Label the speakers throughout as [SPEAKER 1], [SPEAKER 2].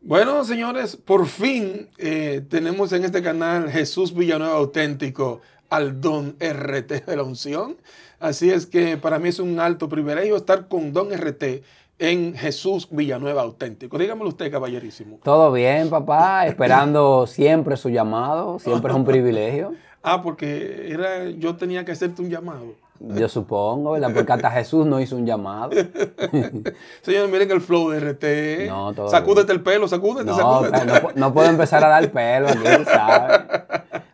[SPEAKER 1] Bueno, señores, por fin eh, tenemos en este canal Jesús Villanueva Auténtico al Don RT de la Unción. Así es que para mí es un alto privilegio estar con Don RT en Jesús Villanueva Auténtico. Dígamelo usted, caballerísimo.
[SPEAKER 2] Todo bien, papá, esperando siempre su llamado, siempre es un privilegio.
[SPEAKER 1] Ah, porque era, yo tenía que hacerte un llamado.
[SPEAKER 2] Yo supongo, ¿verdad? Porque hasta Jesús no hizo un llamado.
[SPEAKER 1] Señores, miren el flow de RT. No, todo Sacúdete el pelo, sacúdete,
[SPEAKER 2] no,
[SPEAKER 1] sacúdete.
[SPEAKER 2] No, no, puedo empezar a dar pelo aquí, ¿sabes?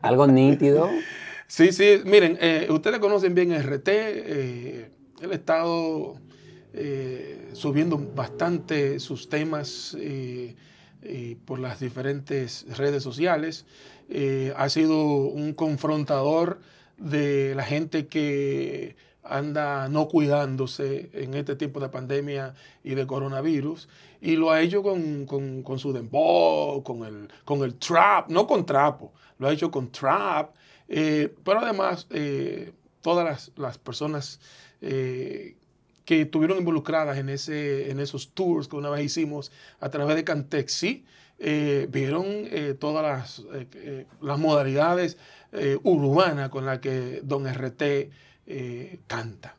[SPEAKER 2] Algo nítido.
[SPEAKER 1] Sí, sí, miren, eh, ustedes conocen bien RT. Eh, él ha estado eh, subiendo bastante sus temas eh, por las diferentes redes sociales. ha sido un confrontador de la gente que anda no cuidándose en este tiempo de pandemia y de coronavirus. Y lo ha hecho con, su dembow, con el, con el trap, no con trapo, lo ha hecho con trap. Eh, pero además, eh, todas las, personas eh, que estuvieron involucradas en, ese, en esos tours que una vez hicimos a través de Cantexi, vieron todas las, las modalidades eh, urbana con la que Don RT eh, canta.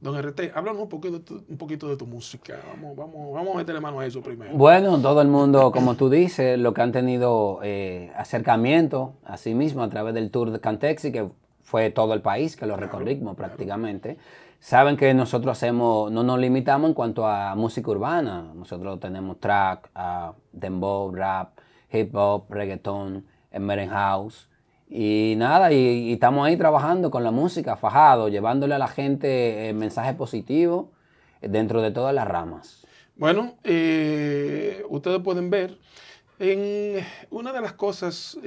[SPEAKER 1] Don RT, háblanos un poquito, un poquito de tu música. Vamos, vamos, vamos a meterle mano a eso primero.
[SPEAKER 2] Bueno, todo el mundo, como tú dices, lo que han tenido eh, acercamiento a sí mismo a través del tour de Cantexi, que fue todo el país, que lo recorrimos prácticamente. Saben que nosotros hacemos, no nos limitamos en cuanto a música urbana. Nosotros tenemos track, uh, dembow, rap, hip hop, reggaeton, emergent house. Y nada, y, estamos ahí trabajando con la música, fajado, llevándole a la gente eh, mensaje positivo eh, dentro de todas las ramas.
[SPEAKER 1] Bueno, eh, ustedes pueden ver en una de las cosas,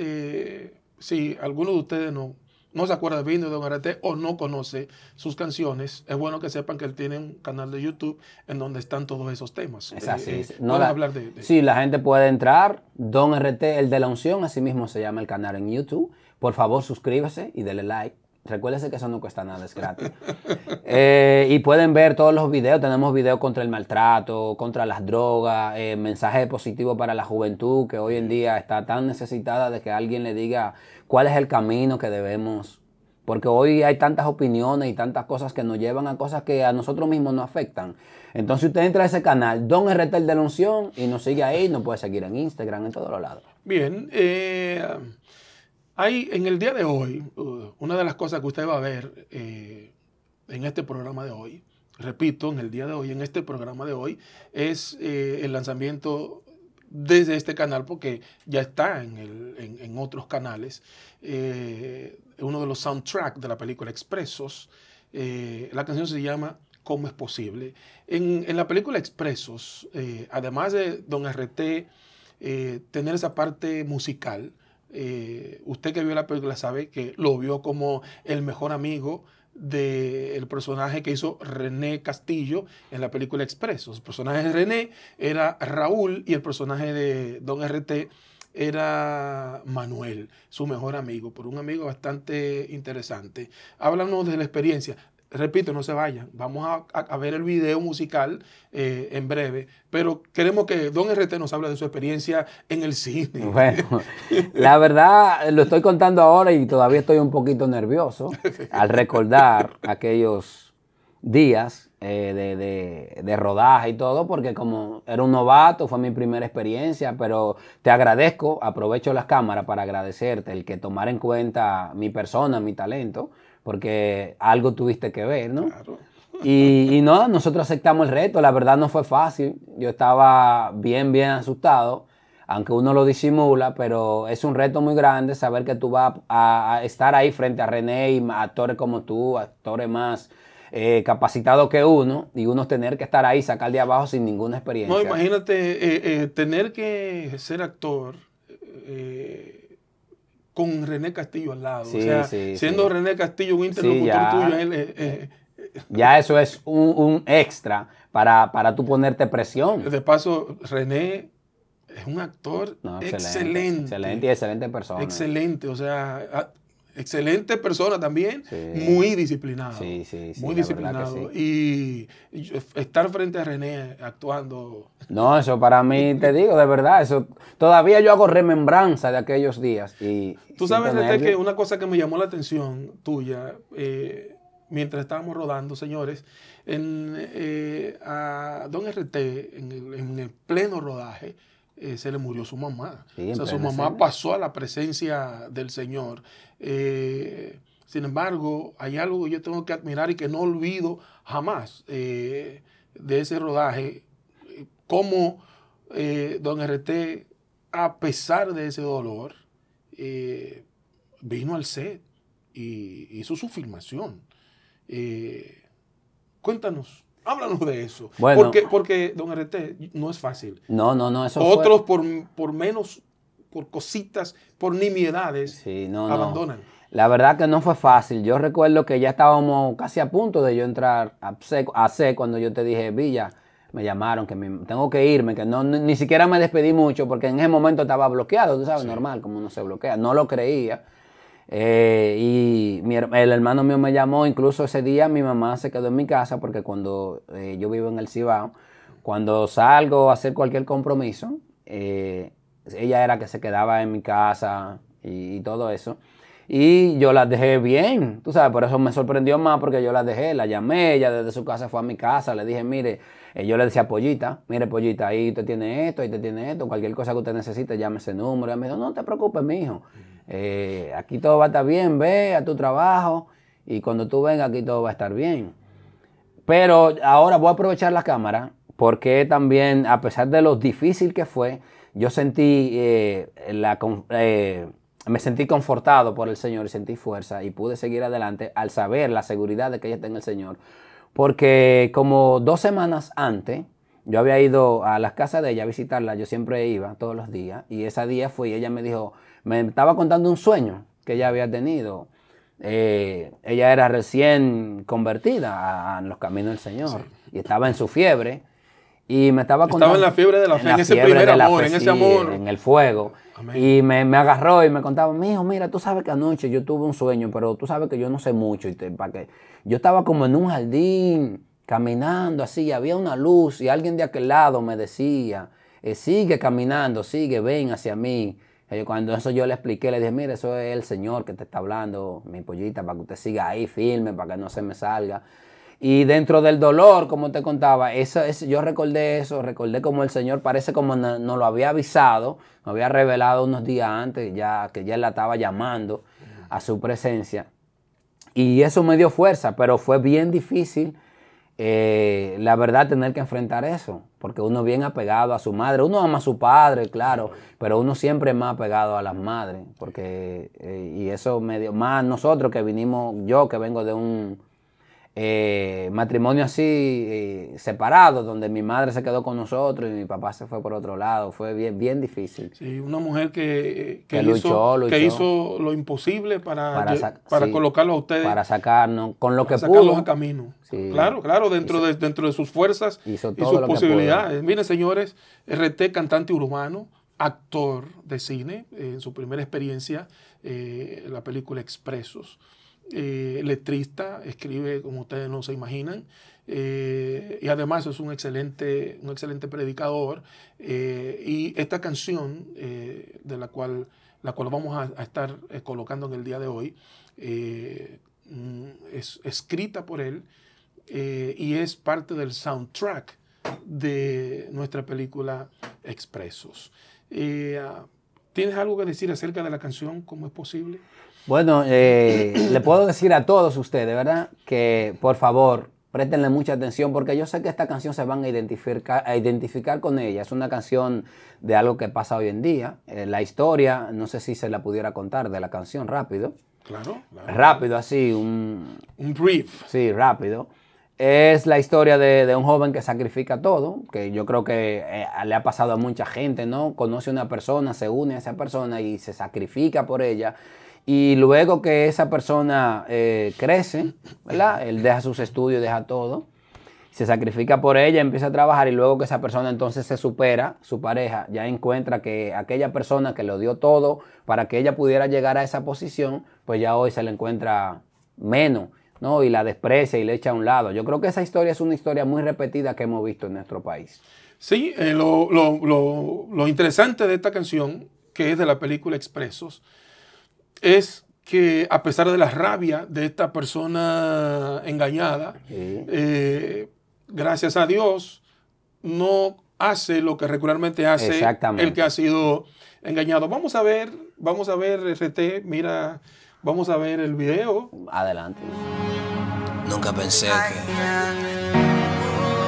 [SPEAKER 1] si alguno de ustedes no, no se acuerda bien de Don Arete o no conoce sus canciones, es bueno que sepan que él tiene un canal de YouTube en donde están todos esos temas.
[SPEAKER 2] Es así. no hablar de, Sí, la gente puede entrar, Don RT, el de la unción, así mismo se llama el canal en YouTube. Por favor, suscríbase y denle like. Recuérdese que eso no cuesta nada, es gratis. Eh, y pueden ver todos los videos. Tenemos videos contra el maltrato, contra las drogas, eh, mensajes positivos para la juventud que hoy en día está tan necesitada de que alguien le diga cuál es el camino que debemos. Porque hoy hay tantas opiniones y tantas cosas que nos llevan a cosas que a nosotros mismos nos afectan. Entonces usted entra a ese canal, Don RT de la Unción, y nos sigue ahí, nos puede seguir en Instagram, en todos los lados.
[SPEAKER 1] Bien, eh, hay en el día de hoy, uh, una de las cosas que usted va a ver eh, en este programa de hoy, repito, en el día de hoy, en este programa de hoy, es eh, el lanzamiento desde este canal, porque ya está en, otros canales, eh, uno de los soundtracks de la película Expresos. la canción se llama ¿Cómo es posible? En, en la película Expresos, además de Don RT, tener esa parte musical, eh, usted que vio la película sabe que lo vio como el mejor amigo del personaje que hizo René Castillo en la película Expreso. El personaje de René era Raúl y el personaje de Don RT era Manuel, su mejor amigo, por un amigo bastante interesante. Háblanos de la experiencia repito, no se vayan. Vamos a, ver el video musical eh, en breve, pero queremos que Don RT nos hable de su experiencia en el cine.
[SPEAKER 2] Bueno, la verdad lo estoy contando ahora y todavía estoy un poquito nervioso al recordar aquellos días eh, de, rodaje y todo, porque como era un novato, fue mi primera experiencia, pero te agradezco, aprovecho las cámaras para agradecerte el que tomar en cuenta mi persona, mi talento porque algo tuviste que ver, ¿no? Claro. Y, no, nosotros aceptamos el reto, la verdad no fue fácil, yo estaba bien, bien asustado, aunque uno lo disimula, pero es un reto muy grande saber que tú vas a, estar ahí frente a René y actores como tú, actores más eh, capacitados que uno, y uno tener que estar ahí, sacar de abajo sin ninguna experiencia.
[SPEAKER 1] No, imagínate eh, eh, tener que ser actor con René Castillo al lado. o sea, siendo René Castillo un interlocutor tuyo, él, eh, eh,
[SPEAKER 2] ya eso es un, extra para, para tú ponerte presión.
[SPEAKER 1] De paso, René es un actor excelente,
[SPEAKER 2] excelente. y excelente persona.
[SPEAKER 1] Excelente, o sea, excelente persona también, muy disciplinado.
[SPEAKER 2] Sí, sí, sí.
[SPEAKER 1] Muy disciplinado. Y, estar frente a René actuando.
[SPEAKER 2] No, eso para mí, te digo, de verdad, eso todavía yo hago remembranza de aquellos días. Y
[SPEAKER 1] Tú sabes, René, que una cosa que me llamó la atención tuya, eh, mientras estábamos rodando, señores, en, eh, a Don RT, en el pleno rodaje, eh, se le murió su mamá. o sea, su mamá pasó a la presencia del Señor. Eh, sin embargo, hay algo que yo tengo que admirar y que no olvido jamás eh, de ese rodaje, cómo don RT, a pesar de ese dolor, vino al set y hizo su filmación. cuéntanos. Háblanos de eso. porque, porque, don RT, no es fácil.
[SPEAKER 2] No, no, no, eso
[SPEAKER 1] Otros por, por menos, por cositas, por nimiedades, abandonan.
[SPEAKER 2] La verdad que no fue fácil. Yo recuerdo que ya estábamos casi a punto de yo entrar a C, cuando yo te dije, Villa, me llamaron, que tengo que irme, que no, ni, siquiera me despedí mucho porque en ese momento estaba bloqueado, tú sabes, normal, como uno se bloquea. No lo creía. Eh, y el hermano mío me llamó, incluso ese día mi mamá se quedó en mi casa porque cuando eh, yo vivo en el Cibao, cuando salgo a hacer cualquier compromiso, eh, ella era que se quedaba en mi casa y, todo eso. Y yo la dejé bien, tú sabes, por eso me sorprendió más porque yo la dejé, la llamé, ella desde su casa fue a mi casa, le dije, mire, yo le decía, Pollita, mire, Pollita, ahí usted tiene esto, ahí usted tiene esto, cualquier cosa que usted necesite, llame ese número. Y me dijo, no te preocupes, mi hijo. Eh, aquí todo va a estar bien, ve a tu trabajo y cuando tú vengas aquí todo va a estar bien. Pero ahora voy a aprovechar la cámara porque también, a pesar de lo difícil que fue, yo sentí, eh, eh, me sentí confortado por el Señor y sentí fuerza y pude seguir adelante al saber la seguridad de que ella está en el Señor. Porque como dos semanas antes, yo había ido a las casas de ella a visitarla, yo siempre iba todos los días, y ese día fui y ella me dijo, me estaba contando un sueño que ella había tenido. Eh, ella era recién convertida a, los caminos del Señor y estaba en su fiebre. Y me estaba
[SPEAKER 1] contando. Estaba en la fiebre de la fe, en, ese primer amor, en ese amor.
[SPEAKER 2] En el fuego. Y me, agarró y me contaba, mijo, mira, tú sabes que anoche yo tuve un sueño, pero tú sabes que yo no sé mucho. Y para que yo estaba como en un jardín, caminando así, había una luz y alguien de aquel lado me decía, eh, sigue caminando, sigue, ven hacia mí. Cuando eso yo le expliqué, le dije, mire, eso es el Señor que te está hablando, mi pollita, para que usted siga ahí firme, para que no se me salga. Y dentro del dolor, como te contaba, eso, yo recordé eso, recordé como el Señor parece como nos no lo había avisado, nos había revelado unos días antes, ya que ya la estaba llamando a su presencia. Y eso me dio fuerza, pero fue bien difícil eh, la verdad tener que enfrentar eso, porque uno bien apegado a su madre, uno ama a su padre, claro, pero uno siempre es más apegado a las madres, porque, eh, y eso medio, más nosotros que vinimos, yo que vengo de un eh, matrimonio así eh, separado, donde mi madre se quedó con nosotros y mi papá se fue por otro lado. Fue bien, bien difícil.
[SPEAKER 1] Sí, una mujer que, que, hizo, que hizo lo imposible para, para, colocarlo a ustedes.
[SPEAKER 2] Para sacarnos, con lo que
[SPEAKER 1] sacarlos a camino. Claro, claro, dentro, de, dentro de sus fuerzas y sus posibilidades. Miren, señores, RT, cantante urbano, actor de cine, en su primera experiencia, eh, la película Expresos eh, letrista, escribe como ustedes no se imaginan, eh, y además es un excelente, un excelente predicador. Eh, y esta canción, de la cual, la cual vamos a, estar colocando en el día de hoy, mm, es escrita por él y es parte del soundtrack de nuestra película Expresos. ¿Tienes algo que decir acerca de la canción? ¿Cómo es posible?
[SPEAKER 2] Bueno, eh, le puedo decir a todos ustedes, ¿verdad? Que por favor, préstenle mucha atención porque yo sé que esta canción se van a identificar, a identificar con ella. Es una canción de algo que pasa hoy en día. Eh, la historia, no sé si se la pudiera contar de la canción rápido.
[SPEAKER 1] Claro.
[SPEAKER 2] Rápido, así, un...
[SPEAKER 1] Un brief.
[SPEAKER 2] Sí, rápido. Es la historia de, un joven que sacrifica todo, que yo creo que eh, le ha pasado a mucha gente, ¿no? Conoce a una persona, se une a esa persona y se sacrifica por ella. Y luego que esa persona eh, crece, ¿verdad? Él deja sus estudios, deja todo, se sacrifica por ella, empieza a trabajar y luego que esa persona entonces se supera, su pareja ya encuentra que aquella persona que lo dio todo para que ella pudiera llegar a esa posición, pues ya hoy se le encuentra menos, ¿no? Y la desprecia y le echa a un lado. Yo creo que esa historia es una historia muy repetida que hemos visto en nuestro país.
[SPEAKER 1] Sí, eh, lo, lo, lo, lo interesante de esta canción, que es de la película Expresos, es que a pesar de la rabia de esta persona engañada, eh, gracias a Dios, no hace lo que regularmente hace el que ha sido engañado. Vamos a ver, vamos a ver, RT, mira, vamos a ver el video.
[SPEAKER 2] Adelante.
[SPEAKER 3] Nunca pensé que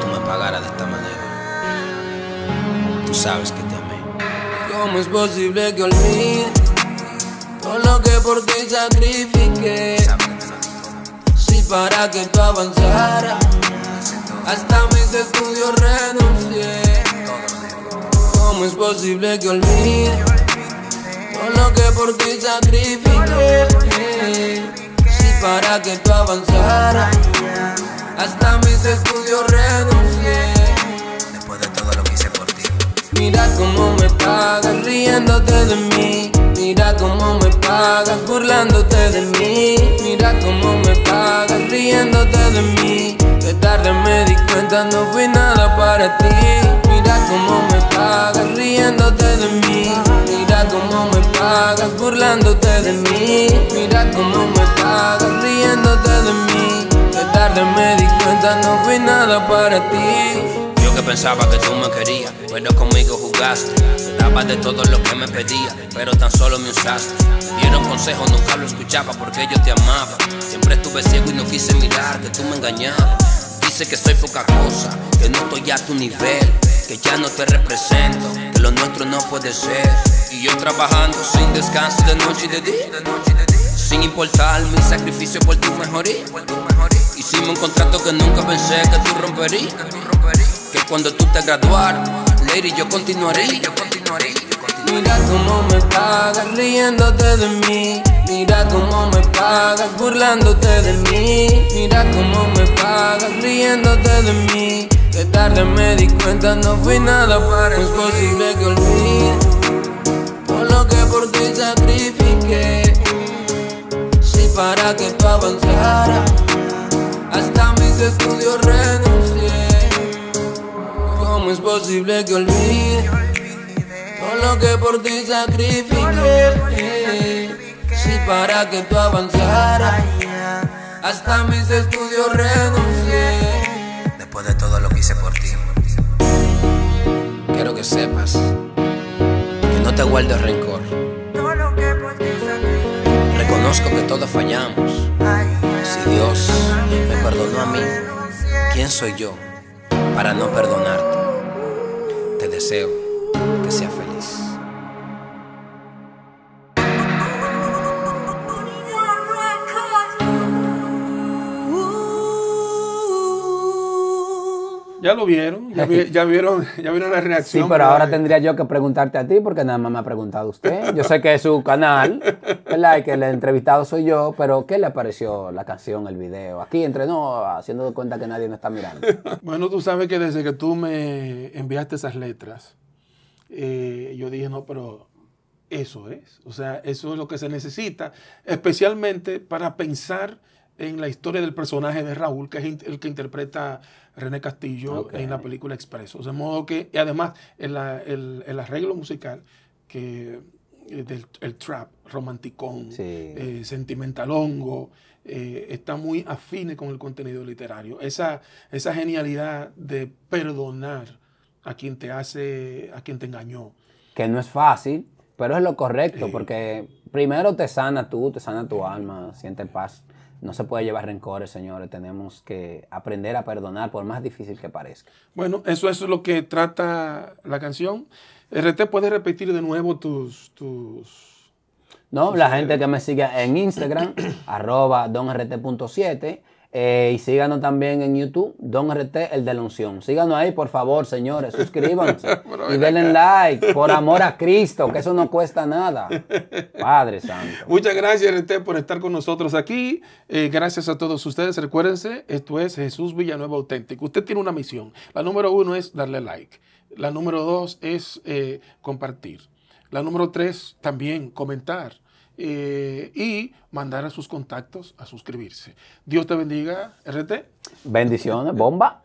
[SPEAKER 3] tú me pagaras de esta manera. Tú sabes que te amé. ¿Cómo es posible que olvide? Todo lo que por ti sacrifiqué. Si para que tú avanzaras, hasta mis estudios renuncié. ¿Cómo es posible que olvide todo lo que por ti sacrifiqué? Si para que tú avanzaras, hasta mis estudios renuncié. Después de todo lo que hice por ti. Mira cómo me pagas riéndote de mí. Mira cómo me pagas burlándote de mí. Mira cómo me pagas riéndote de mí. Que tarde me di cuenta, no fui nada para ti. Mira cómo me pagas riéndote de mí. Mira cómo me pagas burlándote de mí. Mira cómo me pagas riéndote de mí. Que tarde me di cuenta, no fui nada para ti que pensaba que tú me querías, pero conmigo jugaste. Daba de todo lo que me pedía, pero tan solo me usaste. Dieron consejos, nunca lo escuchaba porque yo te amaba. Siempre estuve ciego y no quise mirar que tú me engañabas. Dice que soy poca cosa, que no estoy a tu nivel, que ya no te represento, que lo nuestro no puede ser. Y yo trabajando sin descanso de noche y de día, sin importar mi sacrificio por tu mejoría. Hicimos un contrato que nunca pensé que tú romperías. Que cuando tú te graduaras, lady, yo continuaré. Yo continuaré. Mira cómo me pagas riéndote de mí. Mira cómo me pagas burlándote de mí. Mira cómo me pagas riéndote de mí. Que tarde me di cuenta, no fui nada para Es posible que olvide todo lo que por ti sacrifiqué. Si para que tú avanzaras, hasta mis estudios renuncié. ¿Cómo es posible que olvide todo lo que por ti sacrifiqué? Si para que tú avanzaras, hasta mis estudios renuncié. Después de todo lo que hice por ti, quiero que sepas que no te guardo rencor. Reconozco que todos fallamos. Si Dios me perdonó a mí, ¿quién soy yo para no perdonarte? Te deseo que sea feliz.
[SPEAKER 1] Ya lo vieron, ya, vieron, ya vieron la reacción.
[SPEAKER 2] Sí, pero ahora tendría yo que preguntarte a ti porque nada más me ha preguntado usted. Yo sé que es su canal, ¿verdad? Y que el entrevistado soy yo, pero ¿qué le pareció la canción, el video? Aquí entre no, haciendo cuenta que nadie me está mirando.
[SPEAKER 1] Bueno, tú sabes que desde que tú me enviaste esas letras, eh, yo dije, no, pero eso es. O sea, eso es lo que se necesita, especialmente para pensar en la historia del personaje de Raúl, que es el que interpreta René Castillo en la película Expreso. De modo que, y además, el, el, arreglo musical que eh, del el trap, romanticón, eh, sentimentalongo, eh, está muy afine con el contenido literario. Esa, esa genialidad de perdonar a quien te hace, a quien te engañó.
[SPEAKER 2] Que no es fácil, pero es lo correcto, porque primero te sana tú, te sana tu alma, siente paz. No se puede llevar rencores, señores. Tenemos que aprender a perdonar, por más difícil que parezca.
[SPEAKER 1] Bueno, eso, es lo que trata la canción. RT, ¿puedes repetir de nuevo tus... tus
[SPEAKER 2] no, la gente que me sigue en Instagram, arroba donrt.7 eh, y síganos también en YouTube, Don RT, el de la unción. Síganos ahí, por favor, señores. Suscríbanse y denle like, por amor a Cristo, que eso no cuesta nada. Padre Santo.
[SPEAKER 1] Muchas gracias, RT, por estar con nosotros aquí. Eh, gracias a todos ustedes. Recuérdense, esto es Jesús Villanueva Auténtico. Usted tiene una misión. La número uno es darle like. La número dos es eh, compartir. La número tres, también comentar. Eh, y mandar a sus contactos a suscribirse. Dios te bendiga, RT.
[SPEAKER 2] Bendiciones, bomba.